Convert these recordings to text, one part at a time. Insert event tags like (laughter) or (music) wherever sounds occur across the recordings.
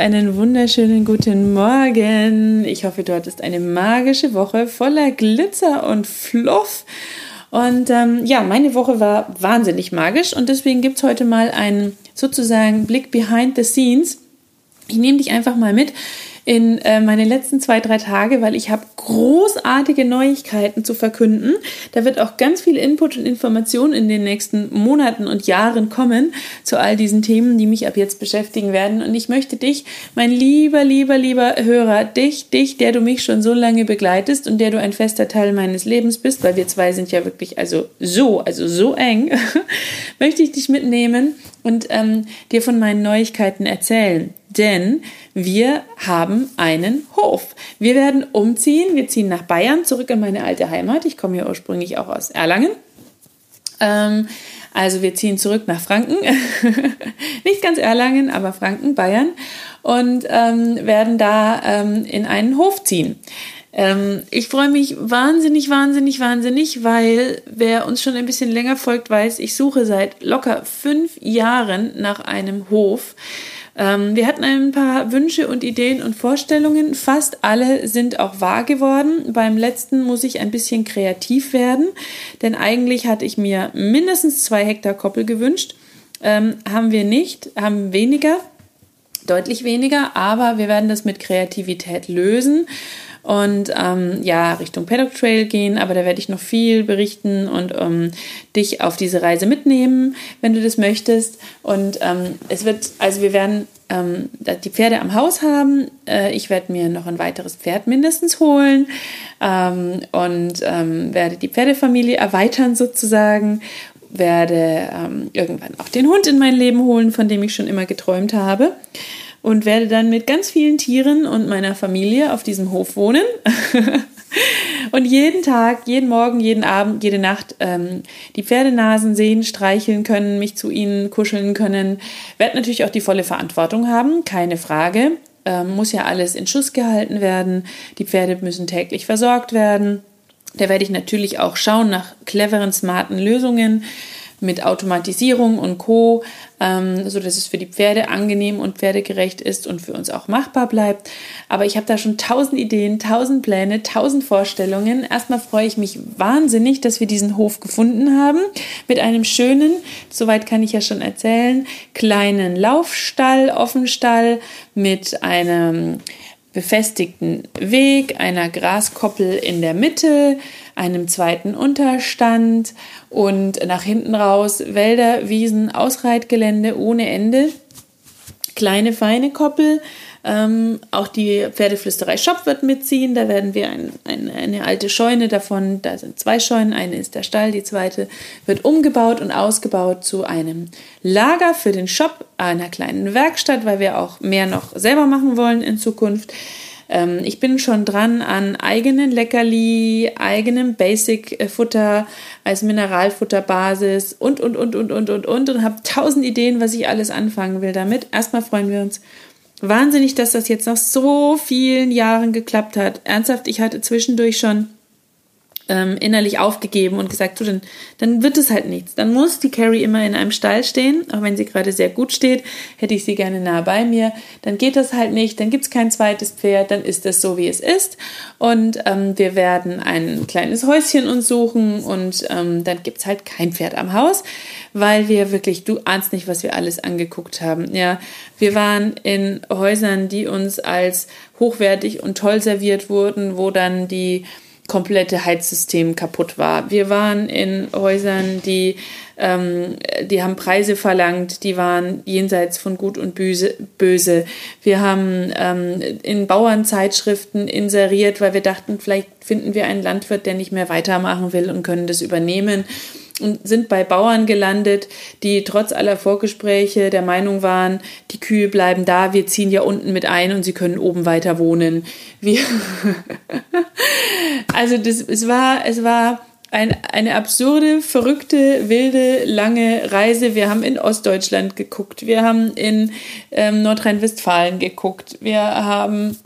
Einen wunderschönen guten Morgen. Ich hoffe, du hattest eine magische Woche voller Glitzer und Fluff. Und ähm, ja, meine Woche war wahnsinnig magisch und deswegen gibt es heute mal einen sozusagen Blick behind the scenes. Ich nehme dich einfach mal mit in äh, meine letzten zwei, drei Tage, weil ich habe großartige Neuigkeiten zu verkünden. Da wird auch ganz viel Input und Information in den nächsten Monaten und Jahren kommen zu all diesen Themen, die mich ab jetzt beschäftigen werden. Und ich möchte dich, mein lieber, lieber, lieber Hörer, dich, dich, der du mich schon so lange begleitest und der du ein fester Teil meines Lebens bist, weil wir zwei sind ja wirklich also so, also so eng, (laughs) möchte ich dich mitnehmen und ähm, dir von meinen Neuigkeiten erzählen. Denn wir haben einen Hof. Wir werden umziehen. Wir ziehen nach Bayern, zurück in meine alte Heimat. Ich komme ja ursprünglich auch aus Erlangen. Ähm, also wir ziehen zurück nach Franken. (laughs) Nicht ganz Erlangen, aber Franken, Bayern. Und ähm, werden da ähm, in einen Hof ziehen. Ähm, ich freue mich wahnsinnig, wahnsinnig, wahnsinnig, weil wer uns schon ein bisschen länger folgt, weiß, ich suche seit locker fünf Jahren nach einem Hof. Ähm, wir hatten ein paar Wünsche und Ideen und Vorstellungen. Fast alle sind auch wahr geworden. Beim letzten muss ich ein bisschen kreativ werden, denn eigentlich hatte ich mir mindestens zwei Hektar Koppel gewünscht. Ähm, haben wir nicht, haben weniger, deutlich weniger, aber wir werden das mit Kreativität lösen und ähm, ja, Richtung Paddock Trail gehen, aber da werde ich noch viel berichten und ähm, dich auf diese Reise mitnehmen, wenn du das möchtest. Und ähm, es wird, also wir werden ähm, die Pferde am Haus haben. Äh, ich werde mir noch ein weiteres Pferd mindestens holen ähm, und ähm, werde die Pferdefamilie erweitern sozusagen werde ähm, irgendwann auch den Hund in mein Leben holen, von dem ich schon immer geträumt habe und werde dann mit ganz vielen Tieren und meiner Familie auf diesem Hof wohnen. (laughs) und jeden Tag, jeden Morgen, jeden Abend, jede Nacht ähm, die Pferdenasen sehen, streicheln können, mich zu ihnen kuscheln können. Werde natürlich auch die volle Verantwortung haben, keine Frage. Ähm, muss ja alles in Schuss gehalten werden. Die Pferde müssen täglich versorgt werden. Da werde ich natürlich auch schauen nach cleveren, smarten Lösungen mit Automatisierung und Co ähm, so dass es für die Pferde angenehm und pferdegerecht ist und für uns auch machbar bleibt. Aber ich habe da schon tausend Ideen, tausend Pläne, tausend Vorstellungen. Erstmal freue ich mich wahnsinnig, dass wir diesen Hof gefunden haben mit einem schönen, soweit kann ich ja schon erzählen, kleinen Laufstall, Offenstall mit einem befestigten Weg, einer Graskoppel in der Mitte, einem zweiten Unterstand und nach hinten raus Wälder, Wiesen, Ausreitgelände ohne Ende, kleine feine Koppel. Ähm, auch die Pferdeflüsterei Shop wird mitziehen. Da werden wir ein, ein, eine alte Scheune davon, da sind zwei Scheunen, eine ist der Stall, die zweite wird umgebaut und ausgebaut zu einem Lager für den Shop, einer kleinen Werkstatt, weil wir auch mehr noch selber machen wollen in Zukunft. Ähm, ich bin schon dran an eigenen Leckerli, eigenem Basic-Futter als Mineralfutterbasis und, und, und, und, und, und, und und habe tausend Ideen, was ich alles anfangen will damit. Erstmal freuen wir uns wahnsinnig, dass das jetzt nach so vielen Jahren geklappt hat. Ernsthaft, ich hatte zwischendurch schon ähm, innerlich aufgegeben und gesagt, du, dann, dann wird es halt nichts. Dann muss die Carrie immer in einem Stall stehen, auch wenn sie gerade sehr gut steht, hätte ich sie gerne nah bei mir. Dann geht das halt nicht, dann gibt es kein zweites Pferd, dann ist das so, wie es ist. Und ähm, wir werden ein kleines Häuschen uns suchen und ähm, dann gibt es halt kein Pferd am Haus, weil wir wirklich, du ahnst nicht, was wir alles angeguckt haben. Ja, wir waren in Häusern, die uns als hochwertig und toll serviert wurden, wo dann die komplette Heizsystem kaputt war. Wir waren in Häusern, die, ähm, die haben Preise verlangt, die waren jenseits von Gut und Böse. Wir haben ähm, in Bauernzeitschriften inseriert, weil wir dachten, vielleicht finden wir einen Landwirt, der nicht mehr weitermachen will und können das übernehmen und sind bei Bauern gelandet, die trotz aller Vorgespräche der Meinung waren, die Kühe bleiben da, wir ziehen ja unten mit ein und sie können oben weiter wohnen. Wir (laughs) also das, es war, es war ein, eine absurde, verrückte, wilde, lange Reise. Wir haben in Ostdeutschland geguckt, wir haben in ähm, Nordrhein-Westfalen geguckt, wir haben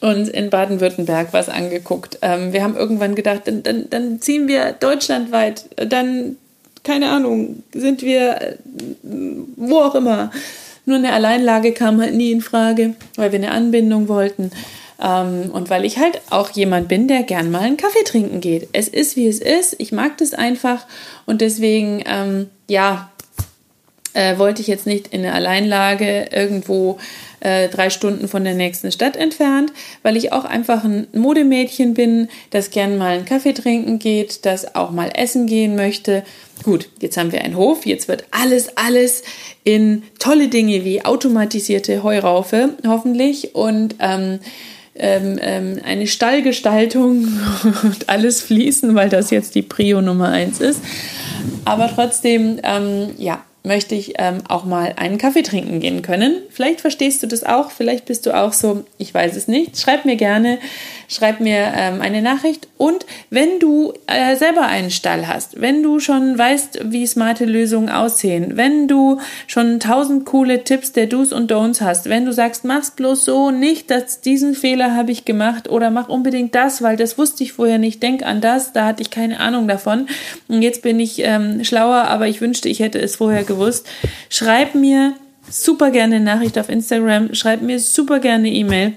uns in Baden-Württemberg was angeguckt. Ähm, wir haben irgendwann gedacht, dann, dann, dann ziehen wir deutschlandweit, dann, keine Ahnung, sind wir äh, wo auch immer. Nur eine Alleinlage kam halt nie in Frage, weil wir eine Anbindung wollten. Ähm, und weil ich halt auch jemand bin, der gern mal einen Kaffee trinken geht. Es ist, wie es ist. Ich mag das einfach. Und deswegen, ähm, ja, äh, wollte ich jetzt nicht in eine Alleinlage irgendwo äh, drei Stunden von der nächsten Stadt entfernt, weil ich auch einfach ein Modemädchen bin, das gern mal einen Kaffee trinken geht, das auch mal essen gehen möchte. Gut, jetzt haben wir einen Hof, jetzt wird alles, alles in tolle Dinge wie automatisierte Heuraufe hoffentlich und ähm, ähm, ähm, eine Stallgestaltung (laughs) und alles fließen, weil das jetzt die Prio Nummer eins ist. Aber trotzdem, ähm, ja, möchte ich ähm, auch mal einen Kaffee trinken gehen können. Vielleicht verstehst du das auch, vielleicht bist du auch so, ich weiß es nicht. Schreib mir gerne, schreib mir ähm, eine Nachricht. Und wenn du äh, selber einen Stall hast, wenn du schon weißt, wie smarte Lösungen aussehen, wenn du schon tausend coole Tipps der Do's und Don'ts hast, wenn du sagst, mach's bloß so nicht, dass diesen Fehler habe ich gemacht oder mach unbedingt das, weil das wusste ich vorher nicht, denk an das, da hatte ich keine Ahnung davon. Und jetzt bin ich ähm, schlauer, aber ich wünschte, ich hätte es vorher gewusst. Schreib mir super gerne Nachricht auf Instagram, schreib mir super gerne E-Mail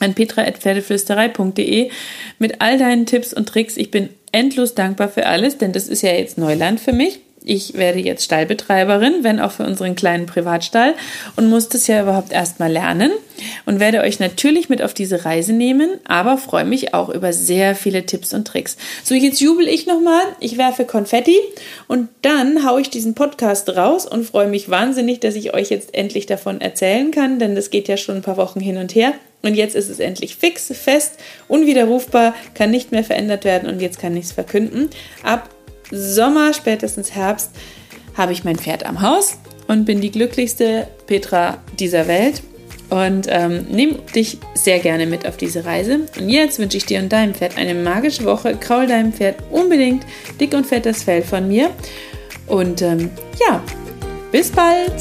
an petra.pferdeflüsterei.de mit all deinen Tipps und Tricks. Ich bin endlos dankbar für alles, denn das ist ja jetzt Neuland für mich ich werde jetzt Stallbetreiberin, wenn auch für unseren kleinen Privatstall und muss das ja überhaupt erstmal lernen und werde euch natürlich mit auf diese Reise nehmen, aber freue mich auch über sehr viele Tipps und Tricks. So, jetzt jubel ich nochmal, ich werfe Konfetti und dann haue ich diesen Podcast raus und freue mich wahnsinnig, dass ich euch jetzt endlich davon erzählen kann, denn das geht ja schon ein paar Wochen hin und her. Und jetzt ist es endlich fix, fest, unwiderrufbar, kann nicht mehr verändert werden und jetzt kann ich es verkünden. Ab Sommer, spätestens Herbst, habe ich mein Pferd am Haus und bin die glücklichste Petra dieser Welt und ähm, nehme dich sehr gerne mit auf diese Reise. Und jetzt wünsche ich dir und deinem Pferd eine magische Woche. Kraul deinem Pferd unbedingt dick und fett das Fell von mir. Und ähm, ja, bis bald!